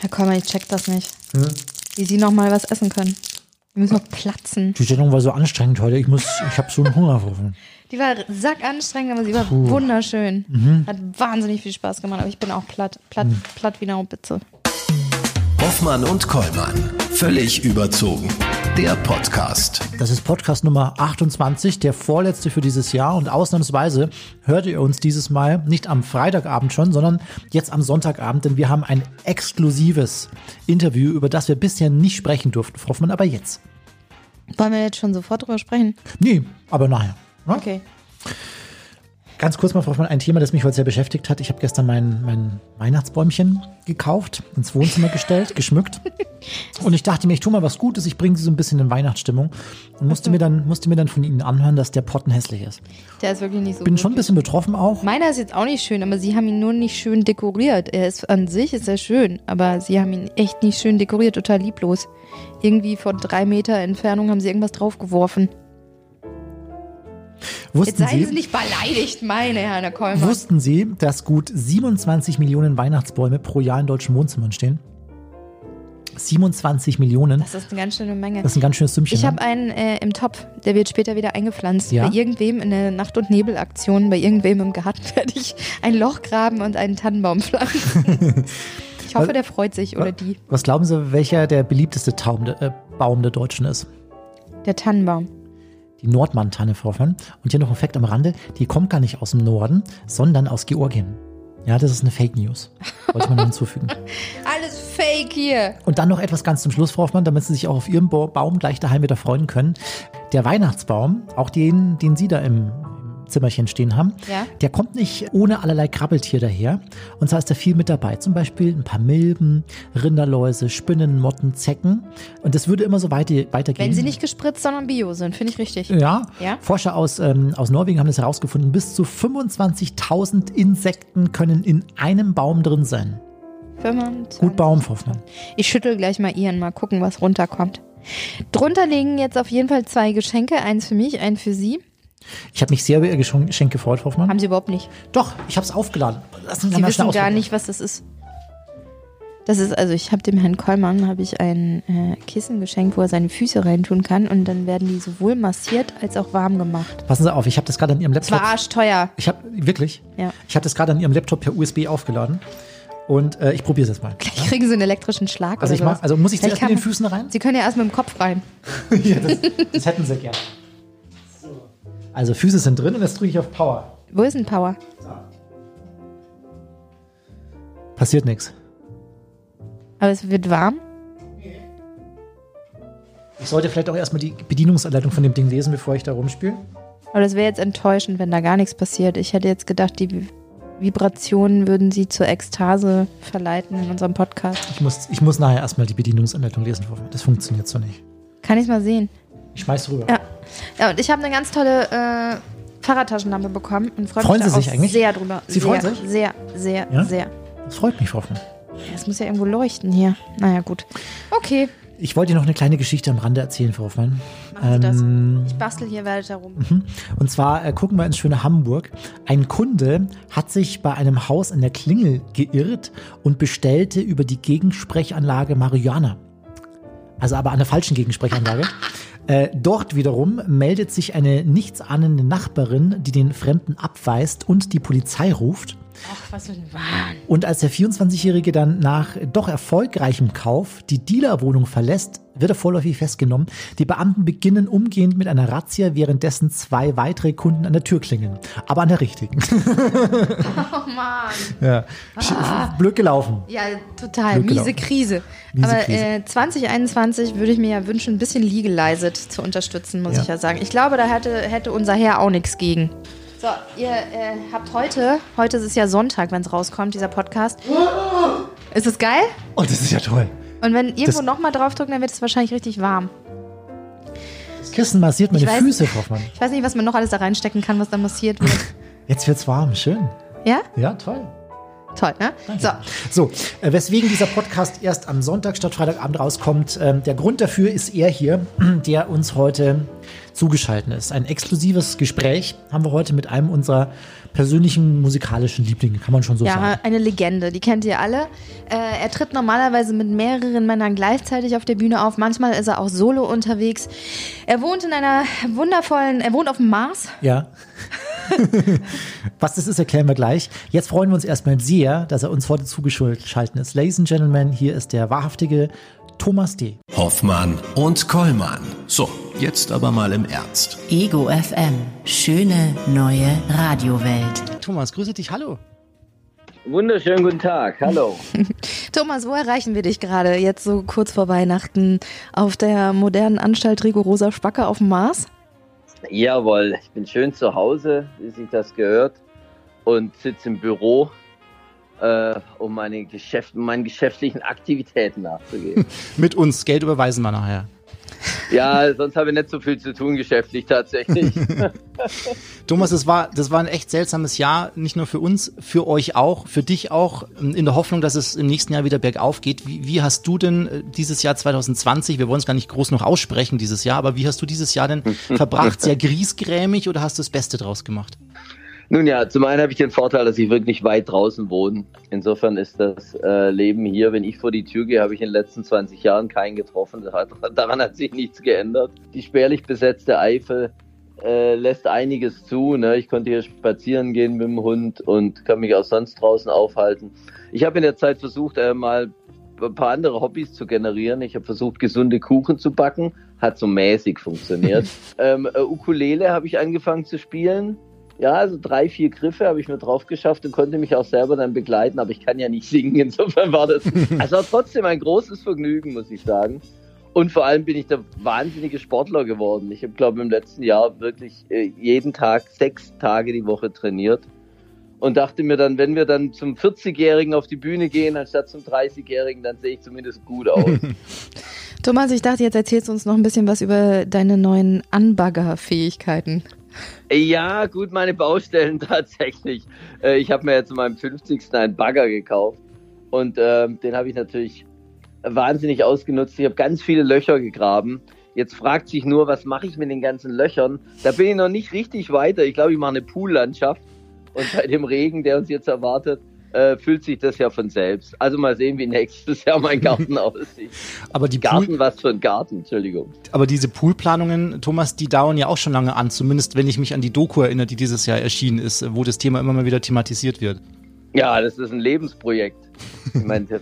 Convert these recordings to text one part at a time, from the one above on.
Herr Kollmann, ich check das nicht. Hm? Wie Sie noch mal was essen können. Wir müssen noch platzen. Die Sendung war so anstrengend heute. Ich muss, ich habe so einen Hunger. Vorhin. Die war sackanstrengend, aber sie war wunderschön. Mhm. Hat wahnsinnig viel Spaß gemacht, aber ich bin auch platt, platt, Mhm. platt wie eine Haubitze. Hoffmann und Kollmann. Völlig überzogen. Der Podcast. Das ist Podcast Nummer 28, der vorletzte für dieses Jahr. Und ausnahmsweise hört ihr uns dieses Mal nicht am Freitagabend schon, sondern jetzt am Sonntagabend, denn wir haben ein exklusives Interview, über das wir bisher nicht sprechen durften, Frau Hoffmann, aber jetzt. Wollen wir jetzt schon sofort drüber sprechen? Nee, aber nachher. ne? Okay. Ganz kurz mal, Frau Hoffmann, ein Thema, das mich heute sehr beschäftigt hat. Ich habe gestern mein, mein Weihnachtsbäumchen gekauft, ins Wohnzimmer gestellt, geschmückt. Und ich dachte mir, ich tue mal was Gutes, ich bringe sie so ein bisschen in Weihnachtsstimmung. Und musste mir dann, musste mir dann von Ihnen anhören, dass der Potten hässlich ist. Der ist wirklich nicht so Bin gut. schon ein bisschen betroffen auch. Meiner ist jetzt auch nicht schön, aber sie haben ihn nur nicht schön dekoriert. Er ist an sich ist er schön, aber sie haben ihn echt nicht schön dekoriert, total lieblos. Irgendwie von drei Meter Entfernung haben sie irgendwas draufgeworfen. Jetzt Wussten seien Sie Sie, nicht beleidigt, meine Herren Herr Kollmann. wussten Sie, dass gut 27 Millionen Weihnachtsbäume pro Jahr in deutschen Wohnzimmern stehen? 27 Millionen. Das ist eine ganz schöne Menge. Das ist ein ganz schönes Sümmchen. Ich ne? habe einen äh, im Topf, der wird später wieder eingepflanzt. Ja? Bei irgendwem in der Nacht- und Nebelaktion, bei irgendwem im Garten werde ich ein Loch graben und einen Tannenbaum pflanzen. ich hoffe, Was- der freut sich oder die. Was glauben Sie, welcher der beliebteste Taum, äh, Baum der Deutschen ist? Der Tannenbaum. Die Nordmann-Tanne vorfahren. Und hier noch ein Fakt am Rande, die kommt gar nicht aus dem Norden, sondern aus Georgien. Ja, das ist eine Fake News. Wollte noch hinzufügen. Alles fake hier. Und dann noch etwas ganz zum Schluss, Frau Hoffmann, damit Sie sich auch auf Ihrem Ba- Baum gleich daheim wieder freuen können. Der Weihnachtsbaum, auch den, den Sie da im Zimmerchen stehen haben, Ja. der kommt nicht ohne allerlei Krabbeltier daher. Und zwar ist da viel mit dabei. Zum Beispiel ein paar Milben, Rinderläuse, Spinnen, Motten, Zecken. Und das würde immer so weiter, weitergehen. Wenn sie nicht gespritzt, sondern bio sind, finde ich richtig. Ja, Ja? Forscher aus, ähm, aus Norwegen haben das herausgefunden. Bis zu 25.000 Insekten können in einem Baum drin sein. 25. Gut Baum, Hoffmann. Ich schüttel gleich mal ihren, mal gucken, was runterkommt. Drunter liegen jetzt auf jeden Fall zwei Geschenke. Eins für mich, eins für Sie. Ich habe mich sehr über Ihr Geschenk gefreut, Hoffmann. Haben Sie überhaupt nicht. Doch, ich habe es aufgeladen. Lassen Sie mal wissen gar nicht, was das ist. Das ist, also ich habe dem Herrn Kollmann habe ich ein äh, Kissen geschenkt, wo er seine Füße reintun kann und dann werden die sowohl massiert als auch warm gemacht. Passen Sie auf, ich habe das gerade an Ihrem Es war Laptop. arschteuer. Ich habe wirklich. Ja. Ich habe das gerade an Ihrem Laptop per USB aufgeladen und äh, ich probiere es jetzt mal. Ich kriege so einen elektrischen Schlag Also oder ich mach, also muss ich Vielleicht zuerst mit den Füßen rein? Sie können ja erst mit dem Kopf rein. ja, das, das hätten Sie gern. Also Füße sind drin und jetzt drücke ich auf Power. Wo ist denn Power? Passiert nichts. Aber es wird warm. Ich sollte vielleicht auch erstmal die Bedienungsanleitung von dem Ding lesen, bevor ich da rumspiele. Aber das wäre jetzt enttäuschend, wenn da gar nichts passiert. Ich hätte jetzt gedacht, die Vibrationen würden Sie zur Ekstase verleiten in unserem Podcast. Ich muss, ich muss nachher erstmal die Bedienungsanleitung lesen. Das funktioniert so nicht. Kann ich mal sehen? Ich schmeiß rüber. Ja. Ja, und ich habe eine ganz tolle äh, Fahrradtaschenlampe bekommen und freue Freuen mich Sie da sich auch eigentlich? sehr drüber. Sie sehr, freuen sich? Sehr, sehr, Ja? sehr. Das freut mich, Frau Hoffmann. Es muss ja irgendwo leuchten hier. Naja, gut. Okay, Ich wollte dir noch eine kleine Geschichte am Rande erzählen, Frau Hoffmann. Ähm, Ich bastel hier weiter rum. Und zwar äh, gucken wir ins schöne Hamburg. Ein Kunde hat sich bei einem Haus in der Klingel geirrt und bestellte über die Gegensprechanlage Marihuana. Also aber an der falschen Gegensprechanlage. Äh, dort wiederum meldet sich eine nichtsahnende Nachbarin, die den Fremden abweist und die Polizei ruft. Ach, was für ein Wahn. Und als der 24-Jährige dann nach doch erfolgreichem Kauf die Dealerwohnung verlässt, wird er vorläufig festgenommen. Die Beamten beginnen umgehend mit einer Razzia, währenddessen zwei weitere Kunden an der Tür klingeln. Aber an der richtigen. Oh Mann. Ja. Sch- Blöd gelaufen. Ja, total. Glück Miese gelaufen. Krise. Miese Aber Krise. Äh, 2021 würde ich mir ja wünschen, ein bisschen Legalized zu unterstützen, muss Ja. ich ja sagen. Ich glaube, da hätte, hätte unser Herr auch nichts gegen. So, ihr äh, habt heute, heute ist es ja Sonntag, wenn es rauskommt, dieser Podcast. Ist es geil? Oh, das ist ja toll. Und wenn irgendwo Das- nochmal draufdrücken, dann wird es wahrscheinlich richtig warm. Das Kissen massiert meine Ich weiß- Füße, Hoffmann. Ich weiß nicht, was man noch alles da reinstecken kann, was dann massiert wird. Jetzt wird's warm. Schön. ja? Ja, toll. Toll, ne? So. So, äh, weswegen dieser Podcast erst am Sonntag statt Freitagabend rauskommt. Ähm, der Grund dafür ist er hier, der uns heute zugeschaltet ist. Ein exklusives Gespräch haben wir heute mit einem unserer persönlichen musikalischen Lieblinge, kann man schon so ja, sagen. Ja, eine Legende, die kennt ihr alle. Äh, er tritt normalerweise mit mehreren Männern gleichzeitig auf der Bühne auf. Manchmal ist er auch solo unterwegs. Er wohnt in einer wundervollen, er wohnt auf dem Mars. Ja. Was das ist, erklären wir gleich. Jetzt freuen wir uns erstmal sehr, dass er uns heute zugeschaltet ist. Ladies and Gentlemen, hier ist der wahrhaftige Thomas D. Hoffmann und Kollmann. So, jetzt aber mal im Ernst. Ego FM. Schöne neue Radiowelt. Thomas, grüße dich. Hallo. Wunderschönen guten Tag, hallo. Thomas, wo erreichen wir dich gerade jetzt so kurz vor Weihnachten auf der modernen Anstalt Rigorosa Spacke auf dem Mars? Jawohl, ich bin schön zu Hause, wie sich das gehört, und sitze im Büro, äh, um meine Geschäft, meinen geschäftlichen Aktivitäten nachzugehen. Mit uns, Geld überweisen wir nachher. Ja, sonst habe ich nicht so viel zu tun geschäftlich tatsächlich. Thomas, das war, das war ein echt seltsames Jahr, nicht nur für uns, für euch auch, für dich auch, in der Hoffnung, dass es im nächsten Jahr wieder bergauf geht. Wie, wie hast du denn äh, dieses Jahr 2020, wir wollen es gar nicht groß noch aussprechen dieses Jahr, aber wie hast du dieses Jahr denn verbracht? Sehr griesgrämig oder hast du das Beste draus gemacht? Nun ja, zum einen habe ich den Vorteil, dass ich wirklich weit draußen wohne. Insofern ist das äh, Leben hier, wenn ich vor die Tür gehe, habe ich in den letzten 20 Jahren keinen getroffen. daran hat sich nichts geändert. Die spärlich besetzte Eifel äh, lässt einiges zu. Ne? Ich konnte hier spazieren gehen mit dem Hund und kann mich auch sonst draußen aufhalten. Ich habe in der Zeit versucht, äh, mal ein paar andere Hobbys zu generieren. Ich habe versucht, gesunde Kuchen zu backen. Hat so mäßig funktioniert. ähm, äh, Ukulele habe ich angefangen zu spielen. Ja, also drei, vier Griffe habe ich mir drauf geschafft und konnte mich auch selber dann begleiten, aber ich kann ja nicht singen, insofern war das also trotzdem ein großes Vergnügen, muss ich sagen. Und vor allem bin ich der wahnsinnige Sportler geworden. Ich habe, glaube ich, im letzten Jahr wirklich äh, jeden Tag sechs Tage die Woche trainiert und dachte mir dann, wenn wir dann zum 40-Jährigen auf die Bühne gehen, anstatt zum 30-Jährigen, dann sehe ich zumindest gut aus. Thomas, ich dachte, jetzt erzählst du uns noch ein bisschen was über deine neuen Anbagger-Fähigkeiten. Ja, gut, meine Baustellen tatsächlich. Äh, ich habe mir jetzt zu meinem 50. einen Bagger gekauft und äh, den habe ich natürlich wahnsinnig ausgenutzt. Ich habe ganz viele Löcher gegraben. Jetzt fragt sich nur, was mache ich mit den ganzen Löchern? Da bin ich noch nicht richtig weiter. Ich glaube, ich mache eine Poollandschaft und bei dem Regen, der uns jetzt erwartet, äh, fühlt sich das ja von selbst. Also mal sehen, wie nächstes Jahr mein Garten aussieht. Aber die Garten, Pool was für ein Garten, Entschuldigung. Aber diese Poolplanungen, Thomas, die dauern ja auch schon lange an, zumindest wenn ich mich an die Doku erinnere, die dieses Jahr erschienen ist, wo das Thema immer mal wieder thematisiert wird. Ja, das ist ein Lebensprojekt. Ich meine,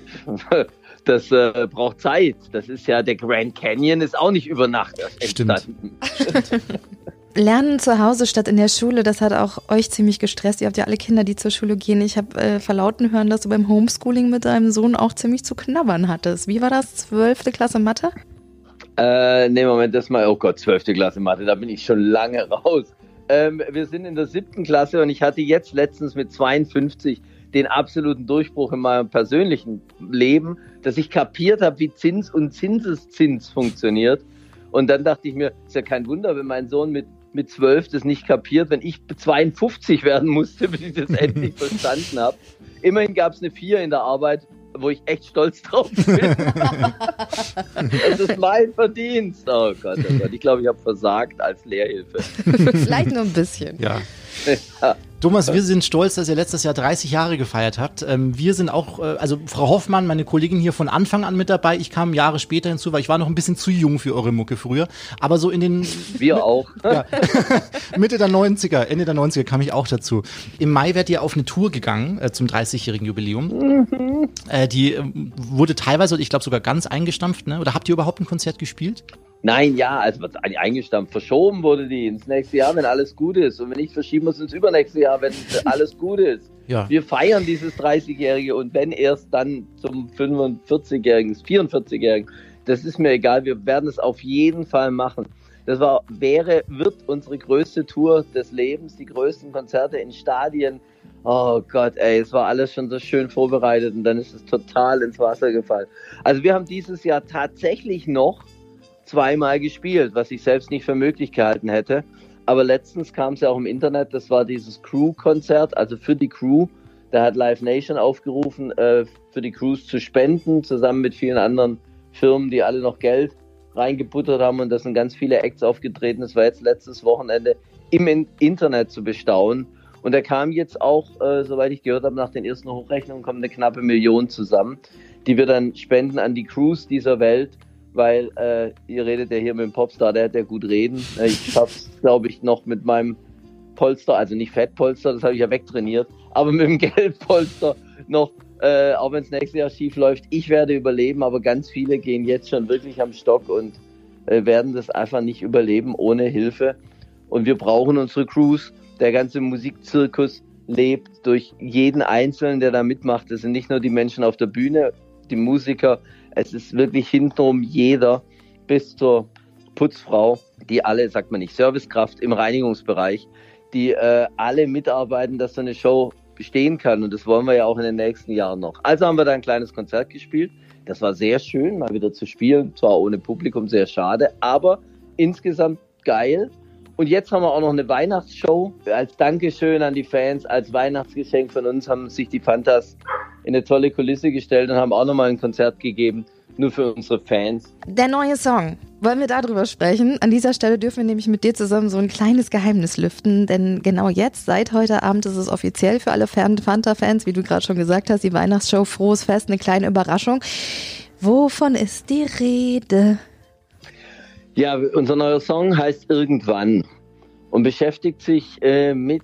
das, äh, braucht Zeit. Das ist ja, der Grand Canyon ist auch nicht über Nacht entstanden. Stimmt. Lernen zu Hause statt in der Schule, das hat auch euch ziemlich gestresst. Ihr habt ja alle Kinder, die zur Schule gehen. Ich habe äh, verlauten hören, dass du beim Homeschooling mit deinem Sohn auch ziemlich zu knabbern hattest. Wie war das? Zwölfte Klasse Mathe? Äh, nee, Moment, das mal, oh Gott, zwölfte Klasse Mathe, da bin ich schon lange raus. Ähm, wir sind in der siebten Klasse und ich hatte jetzt letztens mit 52 den absoluten Durchbruch in meinem persönlichen Leben, dass ich kapiert habe, wie Zins und Zinseszins funktioniert. Und dann dachte ich mir, ist ja kein Wunder, wenn mein Sohn mit mit zwölf das nicht kapiert, wenn ich 52 werden musste, bis ich das endlich verstanden habe. Immerhin gab es eine Vier in der Arbeit, wo ich echt stolz drauf bin. das ist mein Verdienst. Oh Gott, oh Gott. Ich glaube, ich habe versagt als Lehrhilfe. Vielleicht nur ein bisschen. Ja. ja. Thomas, wir sind stolz, dass ihr letztes Jahr 30 Jahre gefeiert habt. Ähm, wir sind auch, äh, also Frau Hoffmann, meine Kollegin hier von Anfang an mit dabei. Ich kam Jahre später hinzu, weil ich war noch ein bisschen zu jung für eure Mucke früher. Aber so in den... Wir auch. Ja, Mitte der 90er, Ende der 90er kam ich auch dazu. Im Mai werdet ihr auf eine Tour gegangen äh, zum 30-jährigen Jubiläum. Mhm. Äh, die äh, wurde teilweise, ich glaube sogar ganz eingestampft, ne? Oder habt ihr überhaupt ein Konzert gespielt? Nein, ja, also wird eingestampft. Verschoben wurde die ins nächste Jahr, wenn alles gut ist. Und wenn nicht, verschieben wir es ins übernächste Jahr, wenn alles gut ist. Ja. Wir feiern dieses 30-Jährige und wenn erst dann zum 45-Jährigen, 44-Jährigen. Das ist mir egal. Wir werden es auf jeden Fall machen. Das war, wäre, wird unsere größte Tour des Lebens, die größten Konzerte in Stadien. Oh Gott, ey, es war alles schon so schön vorbereitet und dann ist es total ins Wasser gefallen. Also wir haben dieses Jahr tatsächlich noch zweimal gespielt, was ich selbst nicht für möglich gehalten hätte. Aber letztens kam es ja auch im Internet, das war dieses Crew-Konzert, also für die Crew. Da hat Live Nation aufgerufen, äh, für die Crews zu spenden, zusammen mit vielen anderen Firmen, die alle noch Geld reingebuttert haben und da sind ganz viele Acts aufgetreten. Das war jetzt letztes Wochenende im Internet zu bestaunen. Und da kam jetzt auch, äh, soweit ich gehört habe, nach den ersten Hochrechnungen kommt eine knappe Million zusammen, die wir dann spenden an die Crews dieser Welt, weil äh, ihr redet ja hier mit dem Popstar, der hat ja gut reden. Äh, ich schaff's, glaube ich, noch mit meinem Polster, also nicht Fettpolster, das habe ich ja wegtrainiert, aber mit dem Geldpolster noch, äh, auch wenn es nächstes Jahr schief läuft. Ich werde überleben, aber ganz viele gehen jetzt schon wirklich am Stock und äh, werden das einfach nicht überleben ohne Hilfe. Und wir brauchen unsere Crews der ganze Musikzirkus lebt durch jeden Einzelnen, der da mitmacht. Das sind nicht nur die Menschen auf der Bühne, die Musiker, es ist wirklich hintenrum jeder bis zur Putzfrau, die alle, sagt man nicht, Servicekraft im Reinigungsbereich, die äh, alle mitarbeiten, dass so eine Show bestehen kann. Und das wollen wir ja auch in den nächsten Jahren noch. Also haben wir da ein kleines Konzert gespielt. Das war sehr schön, mal wieder zu spielen. Zwar ohne Publikum, sehr schade, aber insgesamt geil. Und jetzt haben wir auch noch eine Weihnachtsshow. Als Dankeschön an die Fans, als Weihnachtsgeschenk von uns haben sich die Fantas in eine tolle Kulisse gestellt und haben auch nochmal ein Konzert gegeben, nur für unsere Fans. Der neue Song. Wollen wir darüber sprechen? An dieser Stelle dürfen wir nämlich mit dir zusammen so ein kleines Geheimnis lüften, denn genau jetzt, seit heute Abend, ist es offiziell für alle Fanta-Fans, wie du gerade schon gesagt hast, die Weihnachtsshow Frohes Fest, eine kleine Überraschung. Wovon ist die Rede? Ja, unser neuer Song heißt Irgendwann und beschäftigt sich äh, mit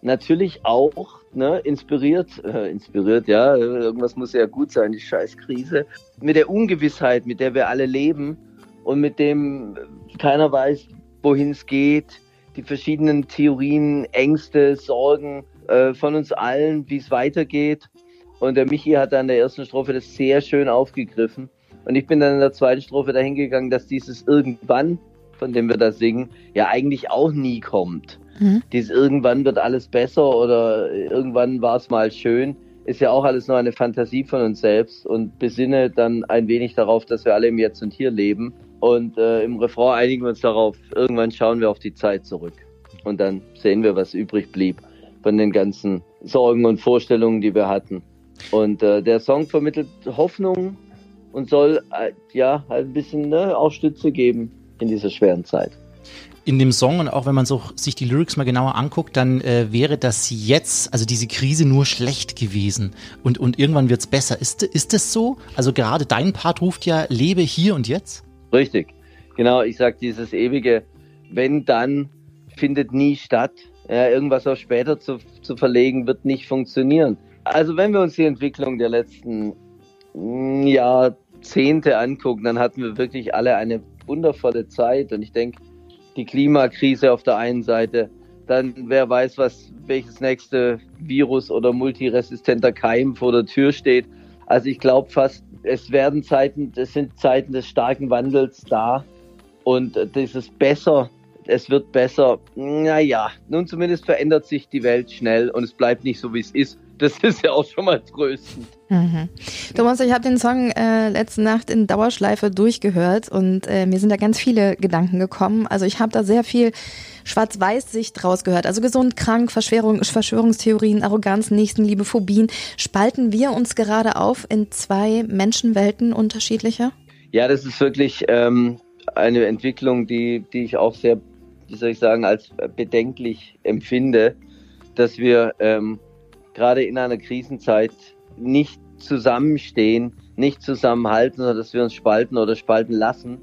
natürlich auch, ne, inspiriert, äh, inspiriert, ja, irgendwas muss ja gut sein, die Scheißkrise, mit der Ungewissheit, mit der wir alle leben und mit dem keiner weiß, wohin es geht, die verschiedenen Theorien, Ängste, Sorgen äh, von uns allen, wie es weitergeht. Und der Michi hat an der ersten Strophe das sehr schön aufgegriffen. Und ich bin dann in der zweiten Strophe dahin gegangen, dass dieses irgendwann, von dem wir da singen, ja eigentlich auch nie kommt. Mhm. Dieses irgendwann wird alles besser oder irgendwann war es mal schön, ist ja auch alles nur eine Fantasie von uns selbst und besinne dann ein wenig darauf, dass wir alle im Jetzt und Hier leben. Und äh, im Refrain einigen wir uns darauf, irgendwann schauen wir auf die Zeit zurück. Und dann sehen wir, was übrig blieb von den ganzen Sorgen und Vorstellungen, die wir hatten. Und äh, der Song vermittelt Hoffnung, und soll äh, ja ein bisschen ne, auch Stütze geben in dieser schweren Zeit. In dem Song und auch wenn man so sich die Lyrics mal genauer anguckt, dann äh, wäre das jetzt, also diese Krise nur schlecht gewesen und, und irgendwann wird es besser. Ist, ist das so? Also gerade dein Part ruft ja, lebe hier und jetzt? Richtig, genau. Ich sag dieses ewige, wenn dann findet nie statt. Ja, irgendwas auf später zu, zu verlegen, wird nicht funktionieren. Also wenn wir uns die Entwicklung der letzten Jahrzehnte angucken, dann hatten wir wirklich alle eine wundervolle Zeit. Und ich denke, die Klimakrise auf der einen Seite, dann wer weiß, was welches nächste Virus oder multiresistenter Keim vor der Tür steht. Also ich glaube fast, es werden Zeiten, es sind Zeiten des starken Wandels da und dieses besser, es wird besser. Naja, nun zumindest verändert sich die Welt schnell und es bleibt nicht so, wie es ist. Das ist ja auch schon mal tröstend. Mhm. Thomas, ich habe den Song äh, letzte Nacht in Dauerschleife durchgehört und äh, mir sind da ganz viele Gedanken gekommen. Also ich habe da sehr viel Schwarz-Weiß-Sicht rausgehört. Also gesund, krank, Verschwörung, Verschwörungstheorien, Arroganz, Nächstenliebe, Phobien. Spalten wir uns gerade auf in zwei Menschenwelten unterschiedlicher? Ja, das ist wirklich ähm, eine Entwicklung, die, die ich auch sehr, wie soll ich sagen, als bedenklich empfinde, dass wir ähm, gerade in einer Krisenzeit nicht zusammenstehen, nicht zusammenhalten, sondern dass wir uns spalten oder spalten lassen.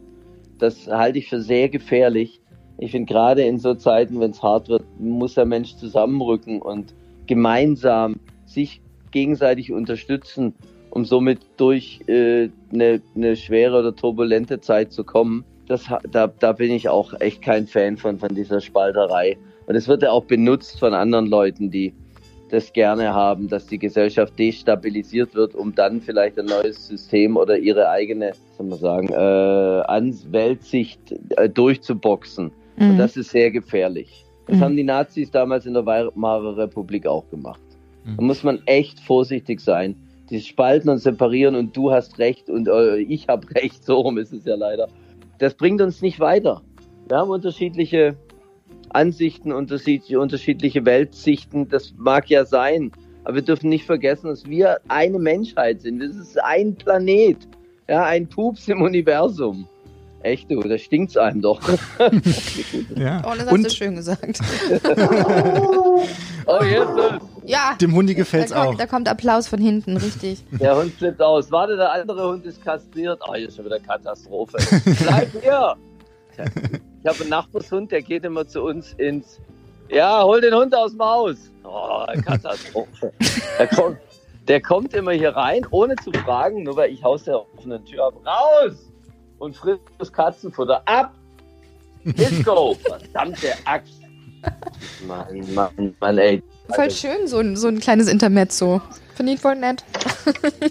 Das halte ich für sehr gefährlich. Ich finde gerade in so Zeiten, wenn es hart wird, muss der Mensch zusammenrücken und gemeinsam sich gegenseitig unterstützen, um somit durch äh, eine, eine schwere oder turbulente Zeit zu kommen. Das, da, da bin ich auch echt kein Fan von, von dieser Spalterei. Und es wird ja auch benutzt von anderen Leuten, die das gerne haben, dass die Gesellschaft destabilisiert wird, um dann vielleicht ein neues System oder ihre eigene, soll man sagen, äh, Weltsicht äh, durchzuboxen. Mhm. Und das ist sehr gefährlich. Das mhm. haben die Nazis damals in der Weimarer Republik auch gemacht. Mhm. Da muss man echt vorsichtig sein. Die spalten und separieren und du hast recht und äh, ich habe recht, so rum ist es ja leider. Das bringt uns nicht weiter. Wir haben unterschiedliche Ansichten, unterschiedliche, unterschiedliche Weltsichten, das mag ja sein. Aber wir dürfen nicht vergessen, dass wir eine Menschheit sind. Das ist ein Planet, ja, ein Pups im Universum. Echt, du, da stinkt's einem doch. Ja. Oh, das hast Und du schön gesagt. oh, jetzt, Ja. dem Hundi Da gefällt's auch. da kommt Applaus von hinten, richtig. der Hund flippt aus. Warte, der andere Hund ist kastriert. Oh, hier ist schon wieder Katastrophe. Bleib hier! Ich habe einen Nachbarshund, der geht immer zu uns ins. Ja, hol den Hund aus dem Haus. Oh, Katastrophe. Der kommt, der kommt immer hier rein, ohne zu fragen, nur weil ich haus der offenen Tür ab. Raus! Und frisst das Katzenfutter ab! Disco! Verdammte Axt! Mann, Mann, Mann, ey. Voll schön, so ein, so ein kleines Intermezzo. Finde ich voll nett.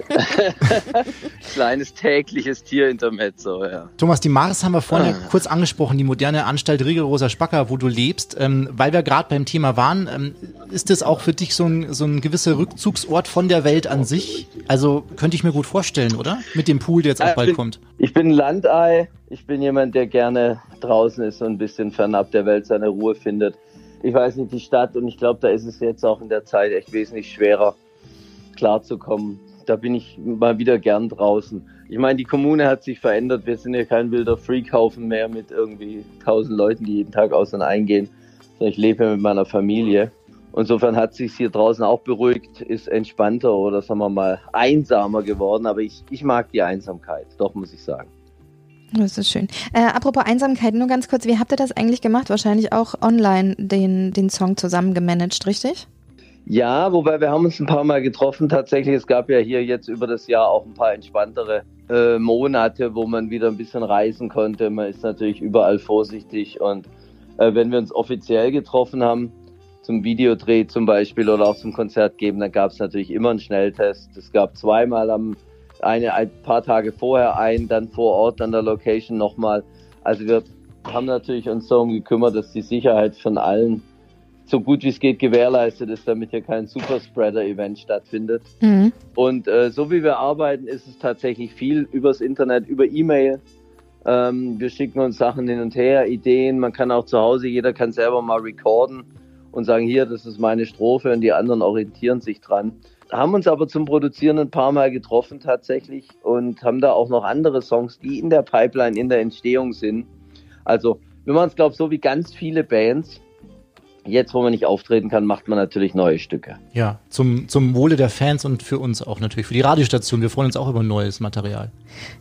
Kleines tägliches Tierintermezzo, ja. Thomas, die Mars haben wir vorhin ja Ah. kurz angesprochen, die moderne Anstalt Rigorosa Spacker, wo du lebst. Ähm, weil wir gerade beim Thema waren, ähm, ist das auch für dich so ein, so ein gewisser Rückzugsort von der Welt an sich? Also könnte ich mir gut vorstellen, oder? Mit dem Pool, der jetzt auch Äh, bald bin- kommt. Ich bin ein Landei. Ich bin jemand, der gerne draußen ist und ein bisschen fernab der Welt seine Ruhe findet. Ich weiß nicht, die Stadt und ich glaube, da ist es jetzt auch in der Zeit echt wesentlich schwerer, klarzukommen. Da bin ich mal wieder gern draußen. Ich meine, die Kommune hat sich verändert. Wir sind ja kein wilder Freakhaufen mehr mit irgendwie tausend Leuten, die jeden Tag aus und eingehen. Ich lebe ja mit meiner Familie. Insofern hat sich hier draußen auch beruhigt, ist entspannter oder sagen wir mal einsamer geworden. Aber ich, ich mag die Einsamkeit, doch muss ich sagen. Das ist schön. Äh, apropos Einsamkeit, nur ganz kurz, wie habt ihr das eigentlich gemacht? Wahrscheinlich auch online den, den Song zusammen gemanagt, richtig? Ja, wobei wir haben uns ein paar Mal getroffen. Tatsächlich, es gab ja hier jetzt über das Jahr auch ein paar entspanntere äh, Monate, wo man wieder ein bisschen reisen konnte. Man ist natürlich überall vorsichtig und äh, wenn wir uns offiziell getroffen haben, zum Videodreh zum Beispiel oder auch zum Konzert geben, dann gab es natürlich immer einen Schnelltest. Es gab zweimal am eine ein paar Tage vorher ein, dann vor Ort an der Location nochmal. Also wir haben natürlich uns darum gekümmert, dass die Sicherheit von allen so gut wie es geht gewährleistet ist, damit hier kein Superspreader-Event stattfindet. Mhm. Und äh, so wie wir arbeiten, ist es tatsächlich viel übers Internet, über E-Mail. Ähm, wir schicken uns Sachen hin und her, Ideen. Man kann auch zu Hause, jeder kann selber mal recorden und sagen, hier, das ist meine Strophe und die anderen orientieren sich dran. Haben uns aber zum Produzieren ein paar Mal getroffen tatsächlich und haben da auch noch andere Songs, die in der Pipeline, in der Entstehung sind. Also wir machen es, glaube ich, so wie ganz viele Bands. Jetzt, wo man nicht auftreten kann, macht man natürlich neue Stücke. Ja, zum, zum Wohle der Fans und für uns auch natürlich, für die Radiostation. Wir freuen uns auch über neues Material.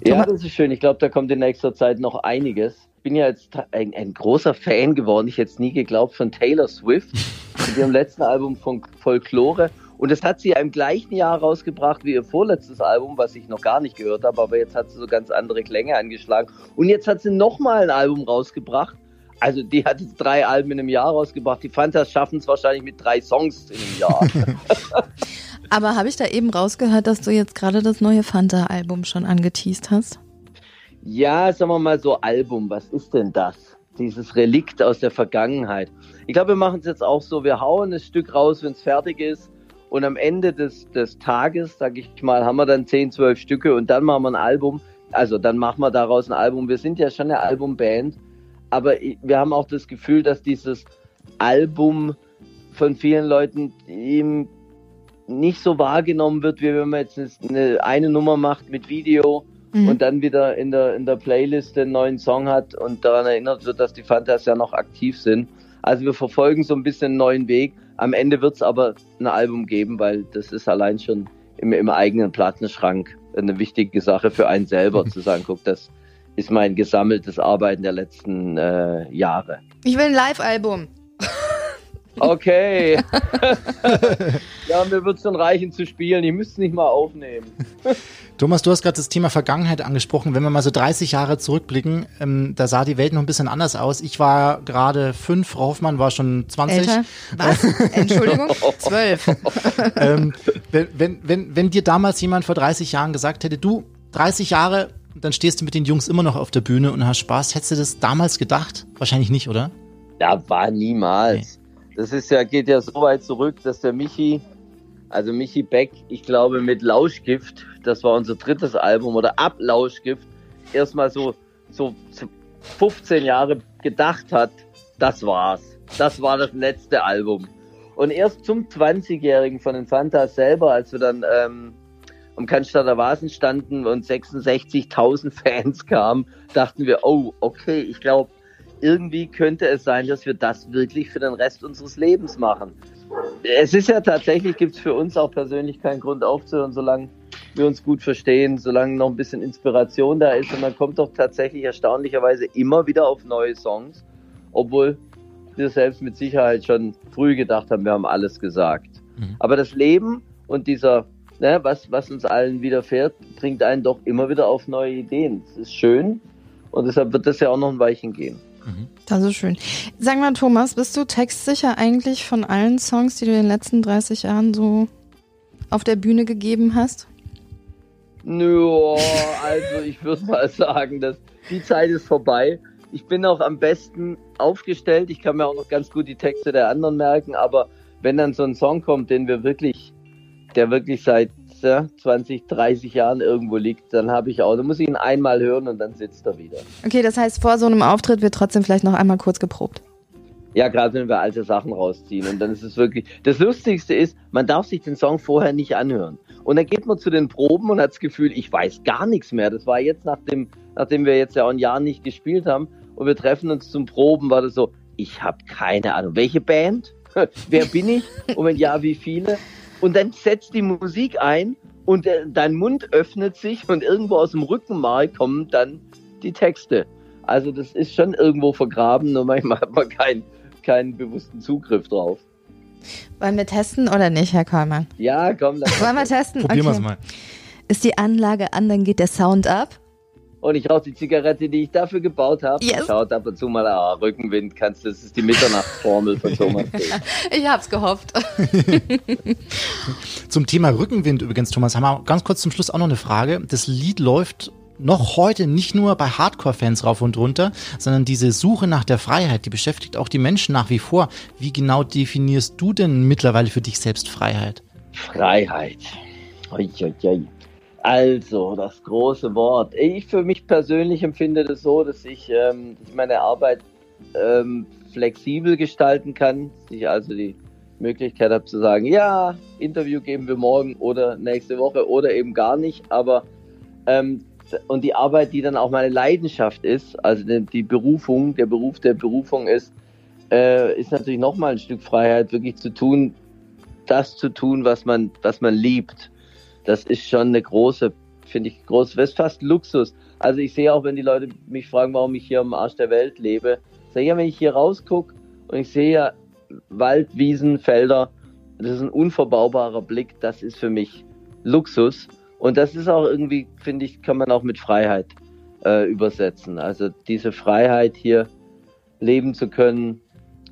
Ja, das ist schön. Ich glaube, da kommt in nächster Zeit noch einiges. Ich bin ja jetzt ein, ein großer Fan geworden. Ich hätte es nie geglaubt von Taylor Swift mit ihrem letzten Album von Folklore. Und das hat sie ja im gleichen Jahr rausgebracht wie ihr vorletztes Album, was ich noch gar nicht gehört habe. Aber jetzt hat sie so ganz andere Klänge angeschlagen. Und jetzt hat sie nochmal ein Album rausgebracht. Also die hat jetzt drei Alben in einem Jahr rausgebracht. Die Fantas schaffen es wahrscheinlich mit drei Songs in einem Jahr. Aber habe ich da eben rausgehört, dass du jetzt gerade das neue Fanta-Album schon angeteased hast? Ja, sagen wir mal so Album, was ist denn das? Dieses Relikt aus der Vergangenheit. Ich glaube, wir machen es jetzt auch so, wir hauen das Stück raus, wenn es fertig ist. Und am Ende des, des Tages, sag ich mal, haben wir dann 10, 12 Stücke und dann machen wir ein Album. Also dann machen wir daraus ein Album. Wir sind ja schon eine Albumband, aber wir haben auch das Gefühl, dass dieses Album von vielen Leuten eben nicht so wahrgenommen wird, wie wenn man jetzt eine, eine Nummer macht mit Video Mhm. und dann wieder in der, in der Playlist einen neuen Song hat und daran erinnert wird, dass die Fantas ja noch aktiv sind. Also wir verfolgen so ein bisschen einen neuen Weg. Am Ende wird es aber ein Album geben, weil das ist allein schon im, im eigenen Plattenschrank eine wichtige Sache für einen selber, zu sagen, guck, das ist mein gesammeltes Arbeiten der letzten äh, Jahre. Ich will ein Live-Album. Okay. ja, mir wird schon reichen zu spielen. Ich müsste es nicht mal aufnehmen. Thomas, du hast gerade das Thema Vergangenheit angesprochen. Wenn wir mal so 30 Jahre zurückblicken, ähm, da sah die Welt noch ein bisschen anders aus. Ich war gerade fünf, Frau Hoffmann war schon 20. Älter. Was? Entschuldigung? Zwölf. ähm, wenn, wenn, wenn, wenn dir damals jemand vor 30 Jahren gesagt hätte, du, 30 Jahre, dann stehst du mit den Jungs immer noch auf der Bühne und hast Spaß, hättest du das damals gedacht? Wahrscheinlich nicht, oder? Ja, war niemals. Das ist ja, geht ja so weit zurück, dass der Michi, also Michi Beck, ich glaube mit Lauschgift, das war unser drittes Album oder ab Lauschgift, erstmal so, so 15 Jahre gedacht hat, das war's. Das war das letzte Album. Und erst zum 20-Jährigen von den Fantas selber, als wir dann ähm, am Cannstatter Vasen standen und 66.000 Fans kamen, dachten wir, oh, okay, ich glaube, irgendwie könnte es sein, dass wir das wirklich für den Rest unseres Lebens machen. Es ist ja tatsächlich, gibt es für uns auch persönlich keinen Grund aufzuhören, solange wir uns gut verstehen, solange noch ein bisschen Inspiration da ist. Und man kommt doch tatsächlich erstaunlicherweise immer wieder auf neue Songs, obwohl wir selbst mit Sicherheit schon früh gedacht haben, wir haben alles gesagt. Mhm. Aber das Leben und dieser, ne, was, was uns allen widerfährt, bringt einen doch immer wieder auf neue Ideen. Das ist schön und deshalb wird das ja auch noch ein Weilchen gehen. Mhm. Das ist schön. Sag mal, Thomas, bist du textsicher eigentlich von allen Songs, die du in den letzten 30 Jahren so auf der Bühne gegeben hast? Nö, also ich würde mal sagen, dass die Zeit ist vorbei. Ich bin auch am besten aufgestellt. Ich kann mir auch noch ganz gut die Texte der anderen merken, aber wenn dann so ein Song kommt, den wir wirklich, der wirklich seit ja, 20, 30 Jahren irgendwo liegt, dann habe ich auch, dann muss ich ihn einmal hören und dann sitzt er wieder. Okay, das heißt, vor so einem Auftritt wird trotzdem vielleicht noch einmal kurz geprobt. Ja, gerade wenn wir alte Sachen rausziehen. Und dann ist es wirklich. Das Lustigste ist, man darf sich den Song vorher nicht anhören. Und dann geht man zu den Proben und hat das Gefühl, ich weiß gar nichts mehr. Das war jetzt, nachdem, nachdem wir jetzt ja auch ein Jahr nicht gespielt haben und wir treffen uns zum Proben, war das so, ich habe keine Ahnung, welche Band? Wer bin ich? Und wenn ja, wie viele? Und dann setzt die Musik ein und dein Mund öffnet sich und irgendwo aus dem Rückenmark kommen dann die Texte. Also das ist schon irgendwo vergraben, nur manchmal hat man keinen keinen bewussten Zugriff drauf. Wollen wir testen oder nicht, Herr Kollmann? Ja, komm. Dann Wollen wir testen? Probieren okay. wir es mal. Ist die Anlage an, dann geht der Sound ab. Und ich rauche die Zigarette, die ich dafür gebaut habe. Yes. Schaut ab und zu mal, ah, Rückenwind kannst du, das ist die Mitternachtsformel von Thomas. ich hab's gehofft. zum Thema Rückenwind übrigens, Thomas, haben wir ganz kurz zum Schluss auch noch eine Frage. Das Lied läuft noch heute nicht nur bei Hardcore-Fans rauf und runter, sondern diese Suche nach der Freiheit, die beschäftigt auch die Menschen nach wie vor. Wie genau definierst du denn mittlerweile für dich selbst Freiheit? Freiheit. Ui, ui, ui. Also, das große Wort. Ich für mich persönlich empfinde das so, dass ich, ähm, meine Arbeit ähm, flexibel gestalten kann, dass ich also die Möglichkeit habe zu sagen, ja, Interview geben wir morgen oder nächste Woche oder eben gar nicht, aber ähm, und die Arbeit, die dann auch meine Leidenschaft ist, also die, die Berufung, der Beruf der Berufung ist, äh, ist natürlich nochmal ein Stück Freiheit, wirklich zu tun, das zu tun, was man, was man liebt. Das ist schon eine große, finde ich, groß, das ist fast Luxus. Also ich sehe auch, wenn die Leute mich fragen, warum ich hier am Arsch der Welt lebe, sage ich ja, wenn ich hier rausgucke und ich sehe ja Wald, Wiesen, Felder, das ist ein unverbaubarer Blick, das ist für mich Luxus. Und das ist auch irgendwie, finde ich, kann man auch mit Freiheit äh, übersetzen. Also diese Freiheit hier leben zu können,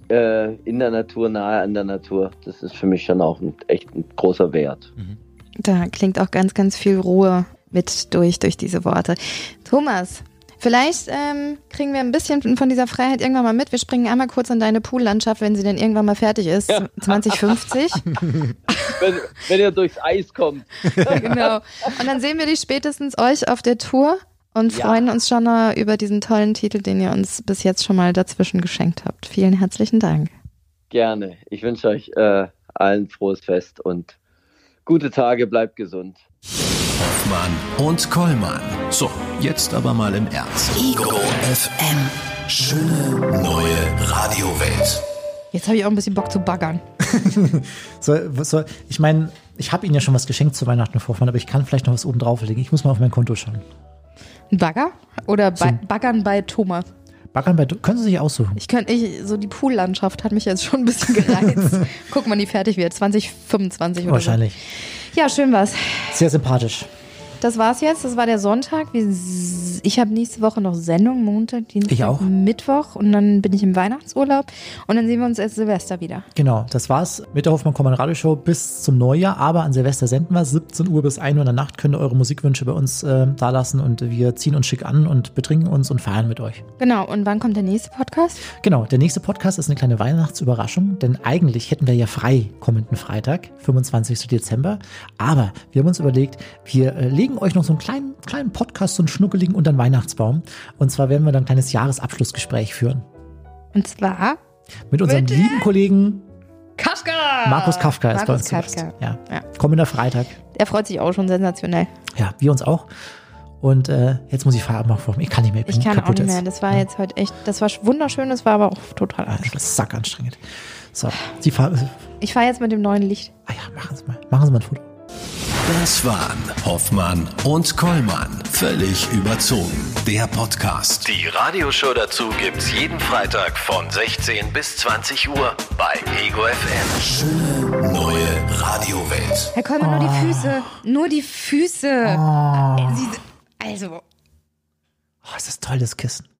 äh, in der Natur, nahe an der Natur, das ist für mich schon auch ein, echt ein großer Wert. Mhm. Da klingt auch ganz, ganz viel Ruhe mit durch, durch diese Worte. Thomas, Vielleicht ähm, kriegen wir ein bisschen von dieser Freiheit irgendwann mal mit. Wir springen einmal kurz in deine Poollandschaft, wenn sie denn irgendwann mal fertig ist, ja. 2050. wenn, wenn ihr durchs Eis kommt. genau. Und dann sehen wir dich spätestens euch auf der Tour und freuen ja. uns schon über diesen tollen Titel, den ihr uns bis jetzt schon mal dazwischen geschenkt habt. Vielen herzlichen Dank. Gerne. Ich wünsche euch äh, allen frohes Fest und gute Tage. Bleibt gesund. Hoffmann und Kollmann. So, jetzt aber mal im Ernst. Ego FM. Schöne neue Radiowelt. Jetzt habe ich auch ein bisschen Bock zu baggern. so, so, ich meine, ich habe Ihnen ja schon was geschenkt zu Weihnachten, Hoffmann, aber ich kann vielleicht noch was oben drauflegen. Ich muss mal auf mein Konto schauen. Ein Bagger? Oder so, Baggern bei Thomas? Baggern bei können Sie sich aussuchen. Ich könnte, ich, so die Poollandschaft hat mich jetzt schon ein bisschen gereizt. Guck mal, die fertig wird. 2025 oder Wahrscheinlich. So. Ja, schön was. Sehr sympathisch. Das war's jetzt. Das war der Sonntag. Ich habe nächste Woche noch Sendung, Montag, Dienstag, ich auch. Mittwoch und dann bin ich im Weihnachtsurlaub und dann sehen wir uns erst Silvester wieder. Genau, das war's mit der Hoffmann Kommand Radioshow bis zum Neujahr, aber an Silvester senden wir 17 Uhr bis 1 Uhr in der Nacht könnt ihr eure Musikwünsche bei uns äh, dalassen und wir ziehen uns schick an und betrinken uns und feiern mit euch. Genau, und wann kommt der nächste Podcast? Genau, der nächste Podcast ist eine kleine Weihnachtsüberraschung, denn eigentlich hätten wir ja frei kommenden Freitag, 25. Dezember, aber wir haben uns überlegt, wir äh, legen euch noch so einen kleinen, kleinen Podcast, so einen schnuckeligen unter den Weihnachtsbaum. Und zwar werden wir dann ein kleines Jahresabschlussgespräch führen. Und zwar mit unserem lieben Kollegen Kafka! Markus Kafka ist bei Markus uns zu Gast. Kafka. Ja. Ja. Kommender Freitag. Er freut sich auch schon sensationell. Ja, wir uns auch. Und äh, jetzt muss ich Feierabend machen. Ich kann nicht mehr. Ich, Ich kann auch kaputt nicht mehr. Das war jetzt heute echt, das war wunderschön, das war aber auch total Ja, anstrengend. das ist sack anstrengend. So, Sie fahren. Ich fahre jetzt mit dem neuen Licht. Ah ja, machen Sie mal. Machen Sie mal ein Foto. Das waren Hoffmann und Kollmann. Völlig überzogen. Der Podcast. Die Radioshow dazu gibt's jeden Freitag von 16 bis 20 Uhr bei Ego FM. Schöne neue Radiowelt. Herr Kollmann, nur die Füße. Nur die Füße. Sie, also, Oh, ist das toll, das Kissen.